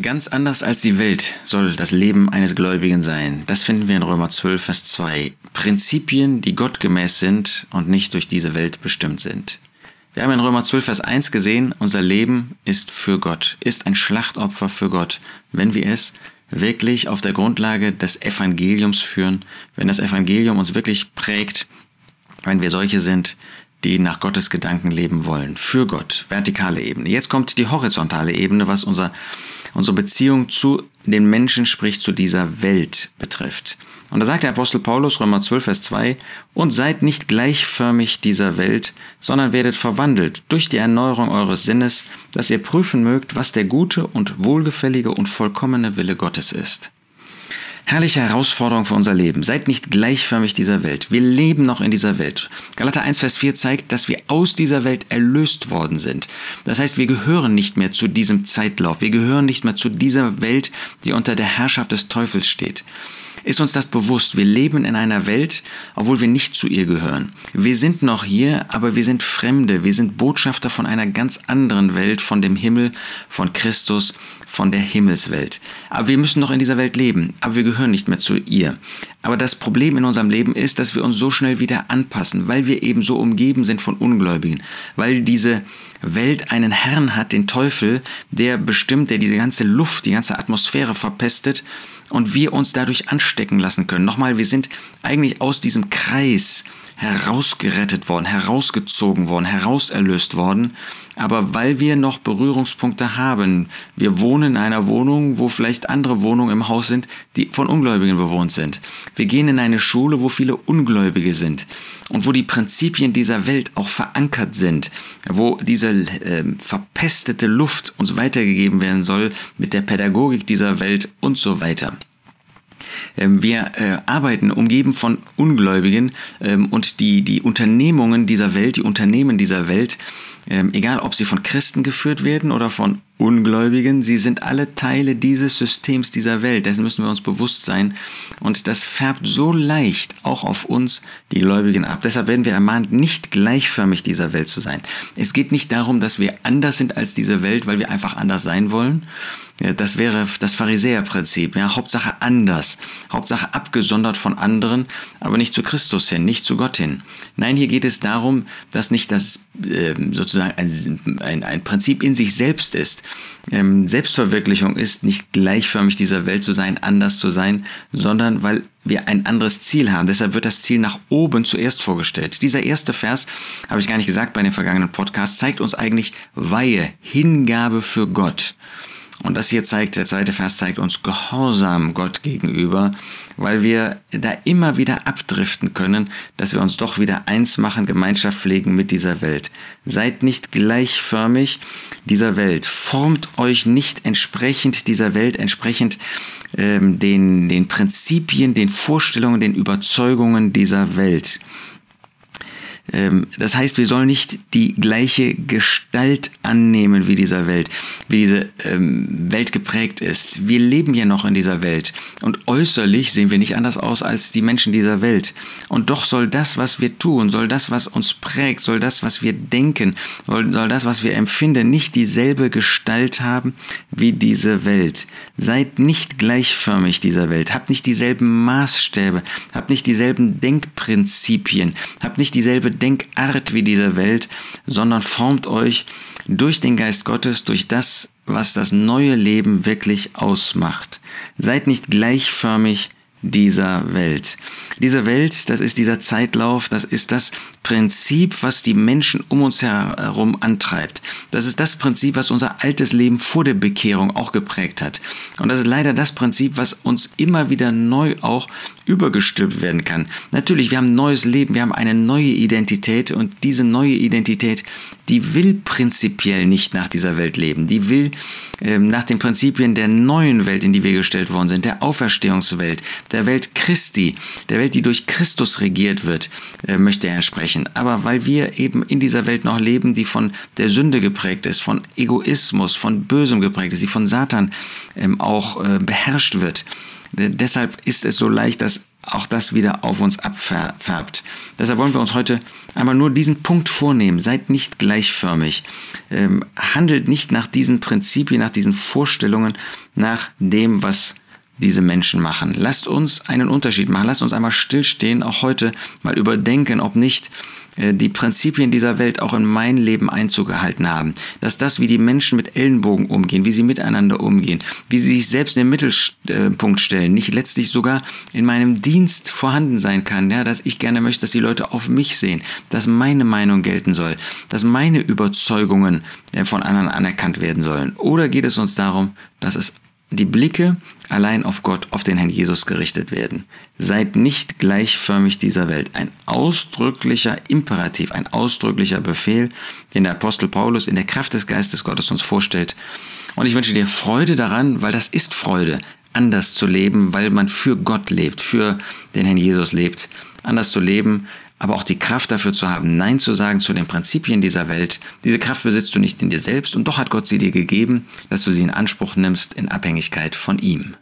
Ganz anders als die Welt soll das Leben eines Gläubigen sein. Das finden wir in Römer 12, Vers 2. Prinzipien, die gottgemäß sind und nicht durch diese Welt bestimmt sind. Wir haben in Römer 12, Vers 1 gesehen, unser Leben ist für Gott, ist ein Schlachtopfer für Gott, wenn wir es wirklich auf der Grundlage des Evangeliums führen, wenn das Evangelium uns wirklich prägt, wenn wir solche sind, die nach Gottes Gedanken leben wollen, für Gott, vertikale Ebene. Jetzt kommt die horizontale Ebene, was unser, unsere Beziehung zu den Menschen, sprich zu dieser Welt betrifft. Und da sagt der Apostel Paulus, Römer 12, Vers 2, und seid nicht gleichförmig dieser Welt, sondern werdet verwandelt durch die Erneuerung eures Sinnes, dass ihr prüfen mögt, was der gute und wohlgefällige und vollkommene Wille Gottes ist. Herrliche Herausforderung für unser Leben. Seid nicht gleichförmig dieser Welt. Wir leben noch in dieser Welt. Galater 1, Vers 4 zeigt, dass wir aus dieser Welt erlöst worden sind. Das heißt, wir gehören nicht mehr zu diesem Zeitlauf. Wir gehören nicht mehr zu dieser Welt, die unter der Herrschaft des Teufels steht ist uns das bewusst. Wir leben in einer Welt, obwohl wir nicht zu ihr gehören. Wir sind noch hier, aber wir sind Fremde. Wir sind Botschafter von einer ganz anderen Welt, von dem Himmel, von Christus, von der Himmelswelt. Aber wir müssen noch in dieser Welt leben, aber wir gehören nicht mehr zu ihr. Aber das Problem in unserem Leben ist, dass wir uns so schnell wieder anpassen, weil wir eben so umgeben sind von Ungläubigen, weil diese Welt einen Herrn hat, den Teufel, der bestimmt, der diese ganze Luft, die ganze Atmosphäre verpestet und wir uns dadurch anstecken lassen können. Nochmal, wir sind eigentlich aus diesem Kreis herausgerettet worden, herausgezogen worden, herauserlöst worden. Aber weil wir noch Berührungspunkte haben, wir wohnen in einer Wohnung, wo vielleicht andere Wohnungen im Haus sind, die von Ungläubigen bewohnt sind. Wir gehen in eine Schule, wo viele Ungläubige sind und wo die Prinzipien dieser Welt auch verankert sind, wo diese äh, verpestete Luft uns weitergegeben werden soll mit der Pädagogik dieser Welt und so weiter. Ähm, wir äh, arbeiten umgeben von Ungläubigen ähm, und die, die Unternehmungen dieser Welt, die Unternehmen dieser Welt, ähm, egal ob sie von Christen geführt werden oder von Ungläubigen, sie sind alle Teile dieses Systems dieser Welt. Dessen müssen wir uns bewusst sein. Und das färbt so leicht auch auf uns, die Gläubigen, ab. Deshalb werden wir ermahnt, nicht gleichförmig dieser Welt zu sein. Es geht nicht darum, dass wir anders sind als diese Welt, weil wir einfach anders sein wollen, das wäre das Pharisäerprinzip. Ja, Hauptsache anders, Hauptsache abgesondert von anderen, aber nicht zu Christus hin, nicht zu Gott hin. Nein, hier geht es darum, dass nicht das sozusagen ein, ein, ein, Prinzip in sich selbst ist. Ähm, Selbstverwirklichung ist nicht gleichförmig dieser Welt zu sein, anders zu sein, sondern weil wir ein anderes Ziel haben. Deshalb wird das Ziel nach oben zuerst vorgestellt. Dieser erste Vers, habe ich gar nicht gesagt bei den vergangenen Podcasts, zeigt uns eigentlich Weihe, Hingabe für Gott. Und das hier zeigt, der zweite Vers zeigt uns Gehorsam Gott gegenüber, weil wir da immer wieder abdriften können, dass wir uns doch wieder eins machen, Gemeinschaft pflegen mit dieser Welt. Seid nicht gleichförmig dieser Welt. Formt euch nicht entsprechend dieser Welt, entsprechend ähm, den, den Prinzipien, den Vorstellungen, den Überzeugungen dieser Welt. Ähm, das heißt, wir sollen nicht die gleiche Gestalt annehmen wie dieser Welt, wie diese ähm, Welt geprägt ist. Wir leben ja noch in dieser Welt und äußerlich sehen wir nicht anders aus als die Menschen dieser Welt. Und doch soll das, was wir tun, soll das, was uns prägt, soll das, was wir denken, soll, das, was wir empfinden, nicht dieselbe Gestalt haben wie diese Welt. Seid nicht gleichförmig dieser Welt, habt nicht dieselben Maßstäbe, habt nicht dieselben Denkprinzipien, habt nicht dieselbe Denkart wie diese Welt, sondern formt euch durch den Geist Gottes, durch das, was das neue Leben wirklich ausmacht. Seid nicht gleichförmig dieser Welt. Diese Welt, das ist dieser Zeitlauf, das ist das Prinzip, was die Menschen um uns herum antreibt. Das ist das Prinzip, was unser altes Leben vor der Bekehrung auch geprägt hat. Und das ist leider das Prinzip, was uns immer wieder neu auch übergestülpt werden kann. Natürlich, wir haben ein neues Leben, wir haben eine neue Identität und diese neue Identität, die will prinzipiell nicht nach dieser Welt leben. Die will ähm, nach den Prinzipien der neuen Welt, in die wir gestellt worden sind, der Auferstehungswelt, der Welt Christi, der Welt, die durch Christus regiert wird, äh, möchte er sprechen. Aber weil wir eben in dieser Welt noch leben, die von der Sünde geprägt ist, von Egoismus, von Bösem geprägt ist, die von Satan ähm, auch äh, beherrscht wird, Deshalb ist es so leicht, dass auch das wieder auf uns abfärbt. Deshalb wollen wir uns heute einmal nur diesen Punkt vornehmen. Seid nicht gleichförmig. Ähm, handelt nicht nach diesen Prinzipien, nach diesen Vorstellungen, nach dem, was diese Menschen machen. Lasst uns einen Unterschied machen. Lasst uns einmal stillstehen, auch heute mal überdenken, ob nicht äh, die Prinzipien dieser Welt auch in mein Leben Einzug gehalten haben. Dass das, wie die Menschen mit Ellenbogen umgehen, wie sie miteinander umgehen, wie sie sich selbst in den Mittelpunkt stellen, nicht letztlich sogar in meinem Dienst vorhanden sein kann. Ja, dass ich gerne möchte, dass die Leute auf mich sehen, dass meine Meinung gelten soll, dass meine Überzeugungen äh, von anderen anerkannt werden sollen. Oder geht es uns darum, dass es die Blicke allein auf Gott, auf den Herrn Jesus gerichtet werden. Seid nicht gleichförmig dieser Welt. Ein ausdrücklicher Imperativ, ein ausdrücklicher Befehl, den der Apostel Paulus in der Kraft des Geistes Gottes uns vorstellt. Und ich wünsche dir Freude daran, weil das ist Freude, anders zu leben, weil man für Gott lebt, für den Herrn Jesus lebt. Anders zu leben, aber auch die Kraft dafür zu haben, Nein zu sagen zu den Prinzipien dieser Welt. Diese Kraft besitzt du nicht in dir selbst und doch hat Gott sie dir gegeben, dass du sie in Anspruch nimmst in Abhängigkeit von ihm.